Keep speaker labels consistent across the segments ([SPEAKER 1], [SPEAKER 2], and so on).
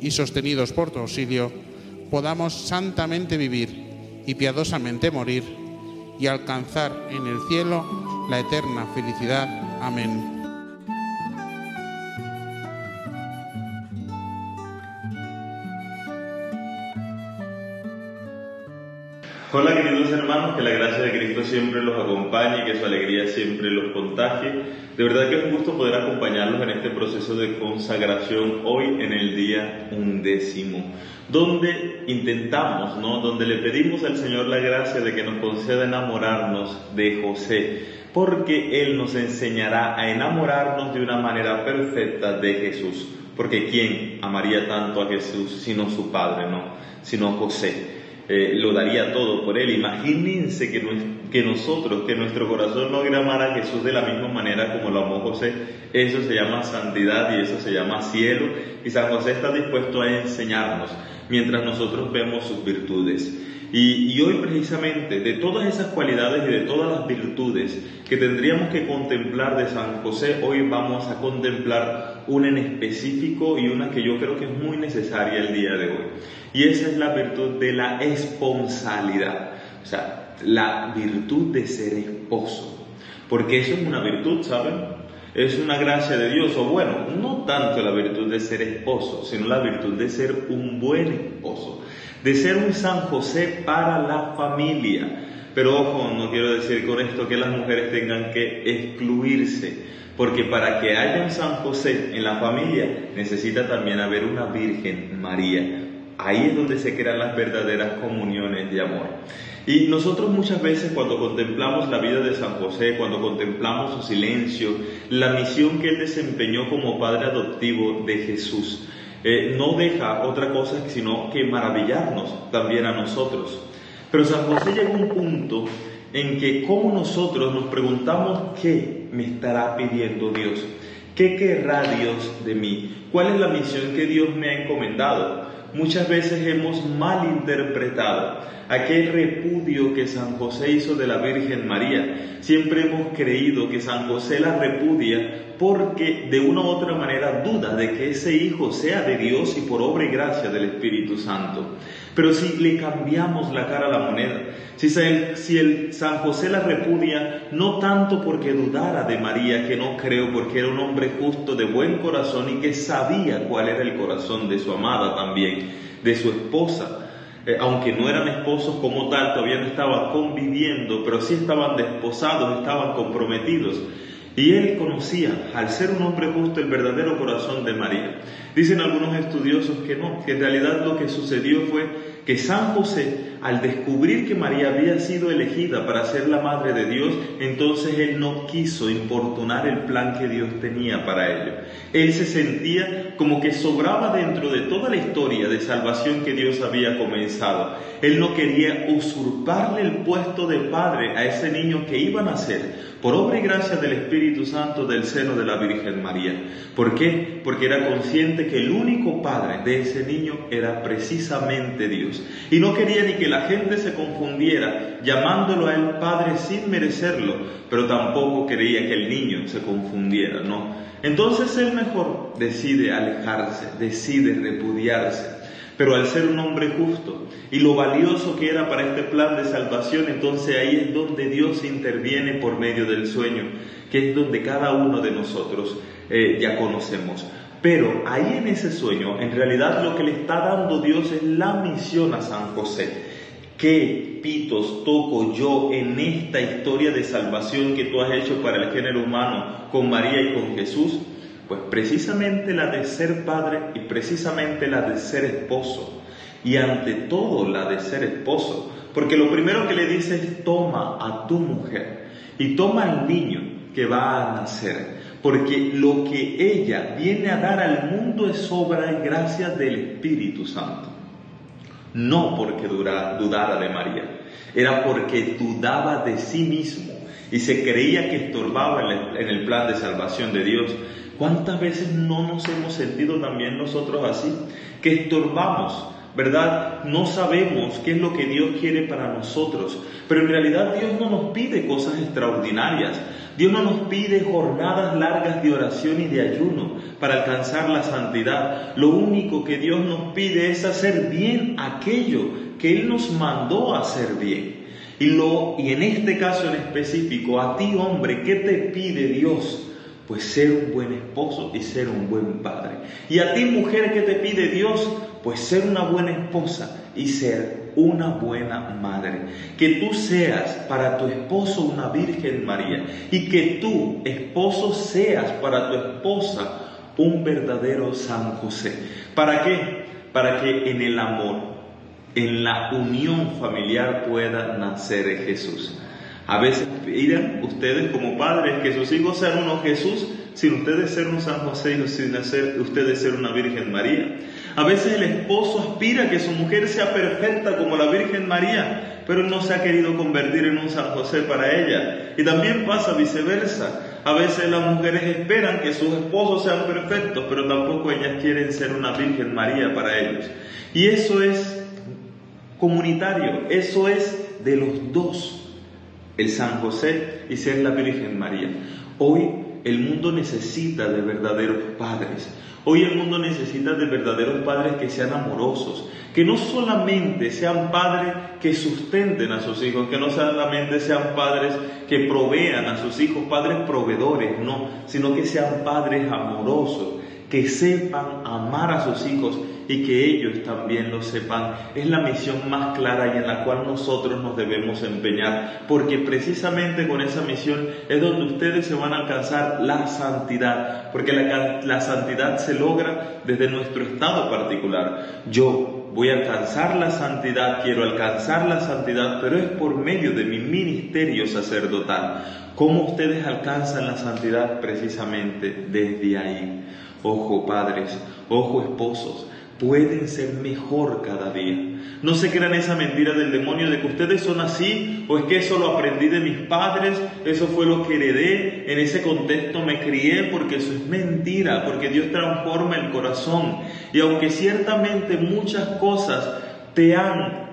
[SPEAKER 1] y sostenidos por tu auxilio, podamos santamente vivir y piadosamente morir y alcanzar en el cielo la eterna felicidad. Amén.
[SPEAKER 2] Hola queridos hermanos, que la gracia de Cristo siempre los acompañe y que su alegría siempre los contagie. De verdad que es un gusto poder acompañarlos en este proceso de consagración hoy en el día undécimo, donde intentamos, ¿no? Donde le pedimos al Señor la gracia de que nos conceda enamorarnos de José, porque Él nos enseñará a enamorarnos de una manera perfecta de Jesús. Porque ¿quién amaría tanto a Jesús sino su Padre, no? Sino José. Eh, lo daría todo por él. Imagínense que, que nosotros, que nuestro corazón logre amar a Jesús de la misma manera como lo amó José. Eso se llama santidad y eso se llama cielo. Y San José está dispuesto a enseñarnos mientras nosotros vemos sus virtudes. Y, hoy precisamente de todas esas cualidades y de todas las virtudes que tendríamos que contemplar de San José, hoy vamos a contemplar una en específico y una que yo creo que es muy necesaria el día de hoy. Y esa es la virtud de la esponsalidad, o sea, la virtud de ser esposo. Porque eso es una virtud, ¿saben? Es una gracia de Dios, o bueno, no tanto la virtud de ser esposo, sino la virtud de ser un buen esposo de ser un San José para la familia. Pero ojo, no quiero decir con esto que las mujeres tengan que excluirse, porque para que haya un San José en la familia necesita también haber una Virgen María. Ahí es donde se crean las verdaderas comuniones de amor. Y nosotros muchas veces cuando contemplamos la vida de San José, cuando contemplamos su silencio, la misión que él desempeñó como padre adoptivo de Jesús, eh, no deja otra cosa sino que maravillarnos también a nosotros. Pero San José llegó a un punto en que como nosotros nos preguntamos qué me estará pidiendo Dios, qué querrá Dios de mí, cuál es la misión que Dios me ha encomendado. Muchas veces hemos malinterpretado aquel repudio que San José hizo de la Virgen María. Siempre hemos creído que San José la repudia porque de una u otra manera duda de que ese hijo sea de Dios y por obra y gracia del Espíritu Santo. Pero si le cambiamos la cara a la moneda, si, el San José la repudia, no tanto porque dudara de María, que no creo porque era un hombre justo de buen corazón y que sabía cuál era el corazón de su amada también, de su esposa, eh, aunque no eran esposos como tal, todavía no estaban conviviendo, pero sí estaban desposados, estaban comprometidos. Y él conocía, al ser un hombre justo, el verdadero corazón de María. Dicen algunos estudiosos que no, que en realidad lo que sucedió fue que San José, al descubrir que María había sido elegida para ser la madre de Dios, entonces él no quiso importunar el plan que Dios tenía para ello. Él se sentía como que sobraba dentro de toda la historia de salvación que Dios había comenzado. Él no quería usurparle el puesto de padre a ese niño que iba a nacer por obra y gracia del Espíritu Santo del seno de la Virgen María. ¿Por qué? Porque era consciente que el único padre de ese niño era precisamente Dios. Y no quería ni que la gente se confundiera llamándolo a él padre sin merecerlo, pero tampoco quería que el niño se confundiera, ¿no? Entonces él mejor decide alejarse, decide repudiarse. Pero al ser un hombre justo y lo valioso que era para este plan de salvación, entonces ahí es donde Dios interviene por medio del sueño, que es donde cada uno de nosotros eh, ya conocemos. Pero ahí en ese sueño, en realidad lo que le está dando Dios es la misión a San José. ¿Qué pitos toco yo en esta historia de salvación que tú has hecho para el género humano con María y con Jesús? Pues precisamente la de ser padre y precisamente la de ser esposo. Y ante todo la de ser esposo. Porque lo primero que le dice es toma a tu mujer y toma al niño que va a nacer porque lo que ella viene a dar al mundo es obra y gracia del Espíritu Santo. No porque dudara de María, era porque dudaba de sí mismo y se creía que estorbaba en el plan de salvación de Dios. ¿Cuántas veces no nos hemos sentido también nosotros así? Que estorbamos ¿verdad? No sabemos qué es lo que Dios quiere para nosotros, pero en realidad Dios no nos pide cosas extraordinarias. Dios no nos pide jornadas largas de oración y de ayuno para alcanzar la santidad. Lo único que Dios nos pide es hacer bien aquello que Él nos mandó hacer bien. Y, lo, y en este caso en específico, a ti hombre, ¿qué te pide Dios? Pues ser un buen esposo y ser un buen padre. Y a ti mujer, ¿qué te pide Dios? Pues ser una buena esposa y ser una buena madre. Que tú seas para tu esposo una Virgen María y que tú, esposo, seas para tu esposa un verdadero San José. ¿Para qué? Para que en el amor, en la unión familiar pueda nacer Jesús. A veces piden ustedes como padres que sus hijos sean unos Jesús sin ustedes ser un San José y sin ustedes ser una Virgen María. A veces el esposo aspira a que su mujer sea perfecta como la Virgen María, pero no se ha querido convertir en un San José para ella. Y también pasa viceversa. A veces las mujeres esperan que sus esposos sean perfectos, pero tampoco ellas quieren ser una Virgen María para ellos. Y eso es comunitario, eso es de los dos, el San José y ser la Virgen María. Hoy el mundo necesita de verdaderos padres. Hoy el mundo necesita de verdaderos padres que sean amorosos, que no solamente sean padres que sustenten a sus hijos, que no solamente sean padres que provean a sus hijos, padres proveedores, no, sino que sean padres amorosos, que sepan amar a sus hijos y que ellos también lo sepan. Es la misión más clara y en la cual nosotros nos debemos empeñar, porque precisamente con esa misión es donde ustedes se van a alcanzar la santidad, porque la, la santidad se logra desde nuestro estado particular. Yo voy a alcanzar la santidad, quiero alcanzar la santidad, pero es por medio de mi ministerio sacerdotal. ¿Cómo ustedes alcanzan la santidad? Precisamente desde ahí. Ojo padres, ojo esposos, pueden ser mejor cada día. No se crean esa mentira del demonio de que ustedes son así o es que eso lo aprendí de mis padres, eso fue lo que heredé, en ese contexto me crié porque eso es mentira, porque Dios transforma el corazón. Y aunque ciertamente muchas cosas te han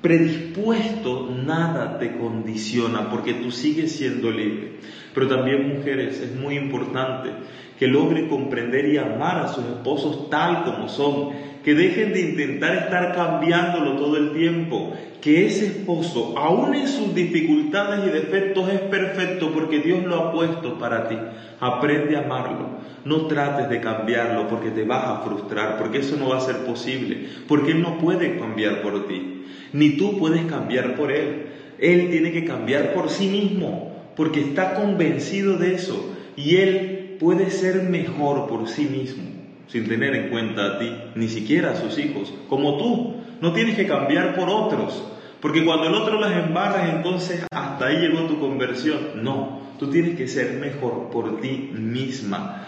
[SPEAKER 2] predispuesto, nada te condiciona porque tú sigues siendo libre. Pero también mujeres, es muy importante que logren comprender y amar a sus esposos tal como son, que dejen de intentar estar cambiándolo todo el tiempo, que ese esposo, aun en sus dificultades y defectos, es perfecto porque Dios lo ha puesto para ti. Aprende a amarlo. No trates de cambiarlo porque te vas a frustrar, porque eso no va a ser posible, porque Él no puede cambiar por ti, ni tú puedes cambiar por Él. Él tiene que cambiar por sí mismo, porque está convencido de eso, y Él puede ser mejor por sí mismo, sin tener en cuenta a ti, ni siquiera a sus hijos, como tú. No tienes que cambiar por otros, porque cuando el otro las embarra, entonces hasta ahí llegó tu conversión. No, tú tienes que ser mejor por ti misma.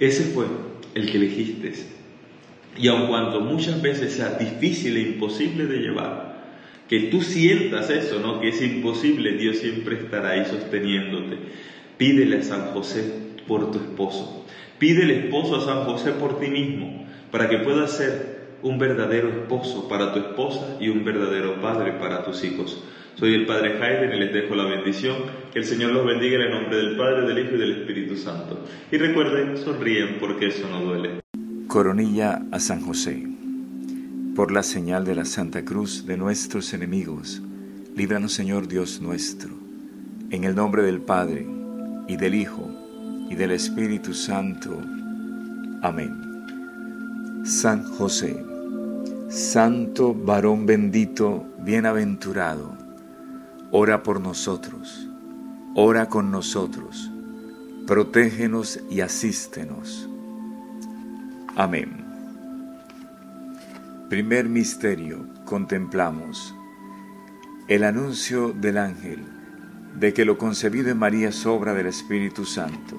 [SPEAKER 2] Ese fue el que elegiste. Y aun cuando muchas veces sea difícil e imposible de llevar, que tú sientas eso, ¿no? Que es imposible, Dios siempre estará ahí sosteniéndote. Pídele a San José por tu esposo. Pídele esposo a San José por ti mismo, para que pueda ser un verdadero esposo para tu esposa y un verdadero padre para tus hijos. Soy el Padre Jaime y les dejo la bendición. Que el Señor los bendiga en el nombre del Padre, del Hijo y del Espíritu Santo. Y recuerden, sonríen porque eso no duele.
[SPEAKER 3] Coronilla a San José. Por la señal de la Santa Cruz de nuestros enemigos, líbranos Señor Dios nuestro. En el nombre del Padre, y del Hijo, y del Espíritu Santo. Amén. San José, Santo varón bendito, bienaventurado, ora por nosotros, ora con nosotros, protégenos y asístenos. Amén. Primer misterio, contemplamos el anuncio del ángel de que lo concebido en María es obra del Espíritu Santo.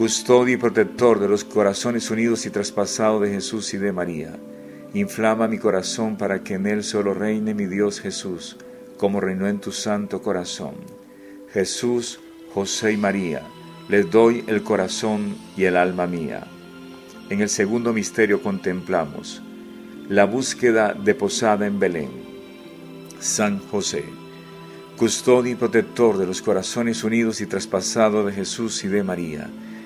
[SPEAKER 3] custodio y protector de los corazones unidos y traspasados de Jesús y de María, inflama mi corazón para que en él solo reine mi Dios Jesús, como reinó en tu santo corazón. Jesús, José y María, les doy el corazón y el alma mía. En el segundo misterio contemplamos la búsqueda de posada en Belén. San José, custodio y protector de los corazones unidos y traspasados de Jesús y de María,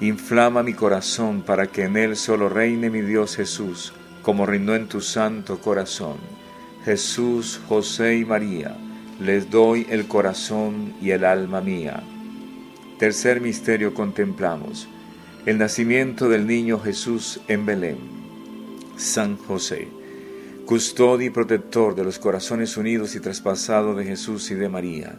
[SPEAKER 3] inflama mi corazón para que en él solo reine mi Dios Jesús, como reinó en tu santo corazón. Jesús, José y María, les doy el corazón y el alma mía. Tercer misterio contemplamos el nacimiento del niño Jesús en Belén. San José, custodio y protector de los corazones unidos y traspasados de Jesús y de María,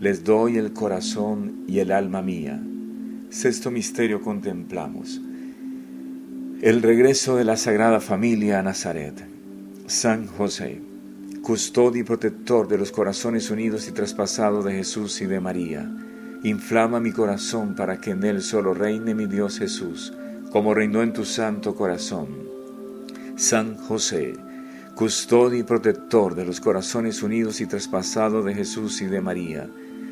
[SPEAKER 3] les doy el corazón y el alma mía. Sexto misterio contemplamos. El regreso de la Sagrada Familia a Nazaret. San José, custodio y protector de los corazones unidos y traspasados de Jesús y de María, inflama mi corazón para que en él solo reine mi Dios Jesús, como reinó en tu santo corazón. San José, custodio y protector de los corazones unidos y traspasados de Jesús y de María,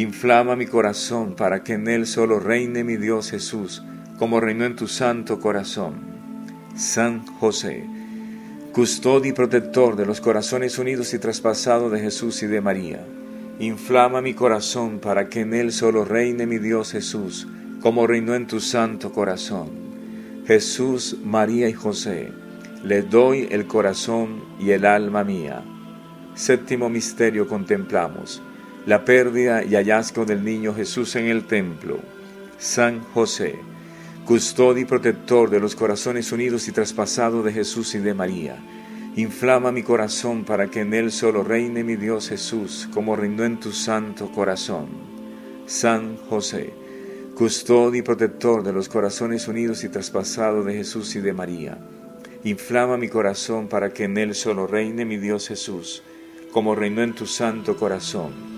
[SPEAKER 3] inflama mi corazón para que en él solo reine mi Dios Jesús, como reinó en tu santo corazón. San José, custodio y protector de los corazones unidos y traspasados de Jesús y de María. Inflama mi corazón para que en él solo reine mi Dios Jesús, como reinó en tu santo corazón. Jesús, María y José, le doy el corazón y el alma mía. Séptimo misterio contemplamos, la pérdida y hallazgo del niño Jesús en el templo. San José, custodio y protector de los corazones unidos y traspasados de Jesús y de María. Inflama mi corazón para que en él solo reine mi Dios Jesús, como reinó en tu santo corazón. San José, custodio y protector de los corazones unidos y traspasados de Jesús y de María. Inflama mi corazón para que en él solo reine mi Dios Jesús, como reinó en tu santo corazón.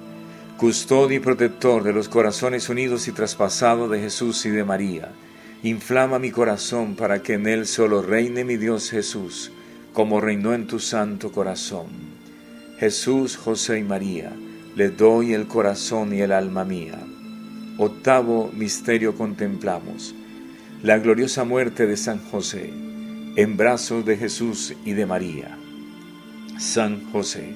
[SPEAKER 3] custodio y protector de los corazones unidos y traspasados de Jesús y de María, inflama mi corazón para que en él solo reine mi Dios Jesús, como reinó en tu santo corazón. Jesús, José y María, le doy el corazón y el alma mía. Octavo misterio contemplamos, la gloriosa muerte de San José, en brazos de Jesús y de María. San José,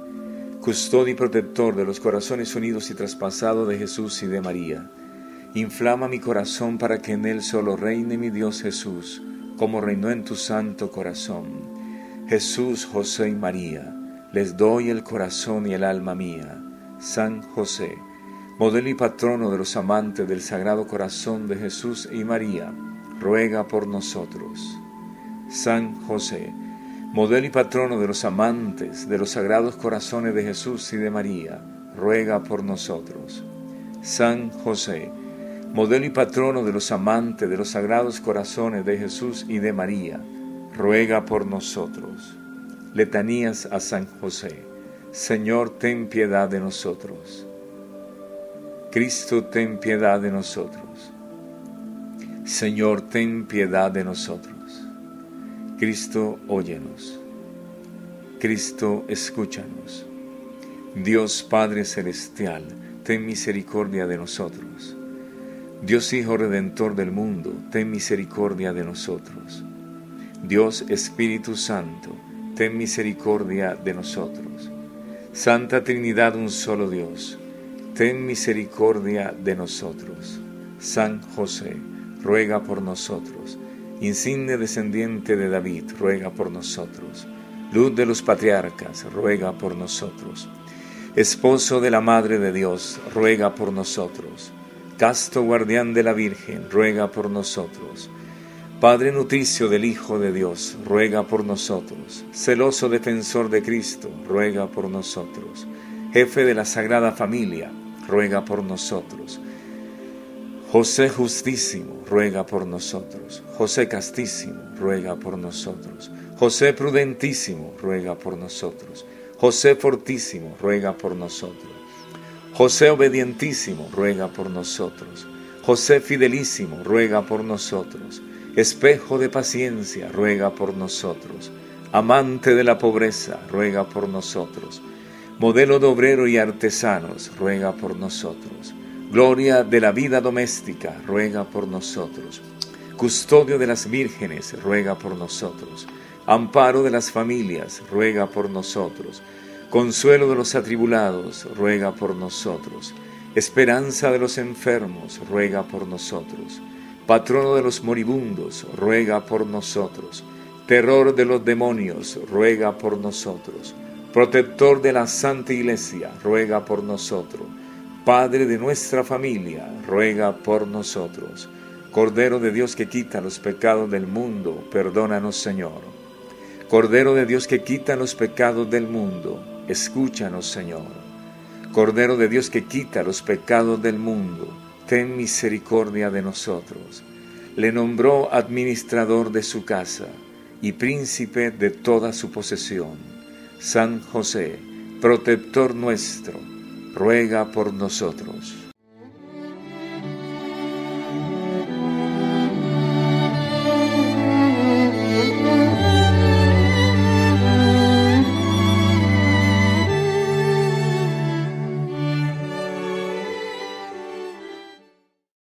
[SPEAKER 3] custodio y protector de los corazones unidos y traspasados de Jesús y de María, inflama mi corazón para que en él solo reine mi Dios Jesús, como reinó en tu santo corazón. Jesús, José y María, les doy el corazón y el alma mía. San José, modelo y patrono de los amantes del Sagrado Corazón de Jesús y María, ruega por nosotros. San José, modelo y patrono de los amantes de los Sagrados Corazones de Jesús y de María, ruega por nosotros. San José, modelo y patrono de los amantes de los Sagrados Corazones de Jesús y de María, ruega por nosotros. Letanías a San José. Señor, ten piedad de nosotros. Cristo, ten piedad de nosotros. Señor, ten piedad de nosotros. Cristo, óyenos. Cristo, escúchanos. Dios Padre Celestial, ten misericordia de nosotros. Dios Hijo Redentor del mundo, ten misericordia de nosotros. Dios Espíritu Santo, ten misericordia de nosotros. Santa Trinidad, un solo Dios, ten misericordia de nosotros. San José, ruega por nosotros insigne descendiente de David, ruega por nosotros. Luz de los patriarcas, ruega por nosotros. Esposo de la Madre de Dios, ruega por nosotros. Casto guardián de la Virgen, ruega por nosotros. Padre nutricio del Hijo de Dios, ruega por nosotros. Celoso defensor de Cristo, ruega por nosotros. Jefe de la Sagrada Familia, ruega por nosotros José justísimo, ruega por nosotros. José castísimo, ruega por nosotros. José prudentísimo, ruega por nosotros. José fortísimo, ruega por nosotros. José obedientísimo, ruega por nosotros. José fidelísimo, ruega por nosotros. Espejo de paciencia, ruega por nosotros. Amante de la pobreza, ruega por nosotros. Modelo de obrero y artesanos, ruega por nosotros Gloria de la vida doméstica, ruega por nosotros. Custodio de las vírgenes, ruega por nosotros. Amparo de las familias, ruega por nosotros. Consuelo de los atribulados, ruega por nosotros. Esperanza de los enfermos, ruega por nosotros. Patrono de los moribundos, ruega por nosotros. Terror de los demonios, ruega por nosotros. Protector de la Santa Iglesia, ruega por nosotros Padre de nuestra familia, ruega por nosotros. Cordero de Dios que quita los pecados del mundo, perdónanos Señor. Cordero de Dios que quita los pecados del mundo, escúchanos Señor. Cordero de Dios que quita los pecados del mundo, ten misericordia de nosotros. Le nombró administrador de su casa y príncipe de toda su posesión. San José, protector nuestro, ruega por nosotros.